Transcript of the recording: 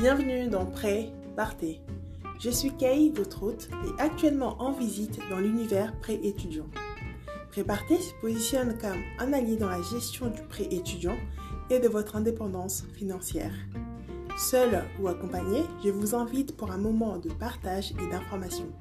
Bienvenue dans Prêt, Partez. Je suis Kay, votre hôte, et actuellement en visite dans l'univers prêt étudiant. Préparté se positionne comme un allié dans la gestion du prêt étudiant et de votre indépendance financière. Seul ou accompagné, je vous invite pour un moment de partage et d'information.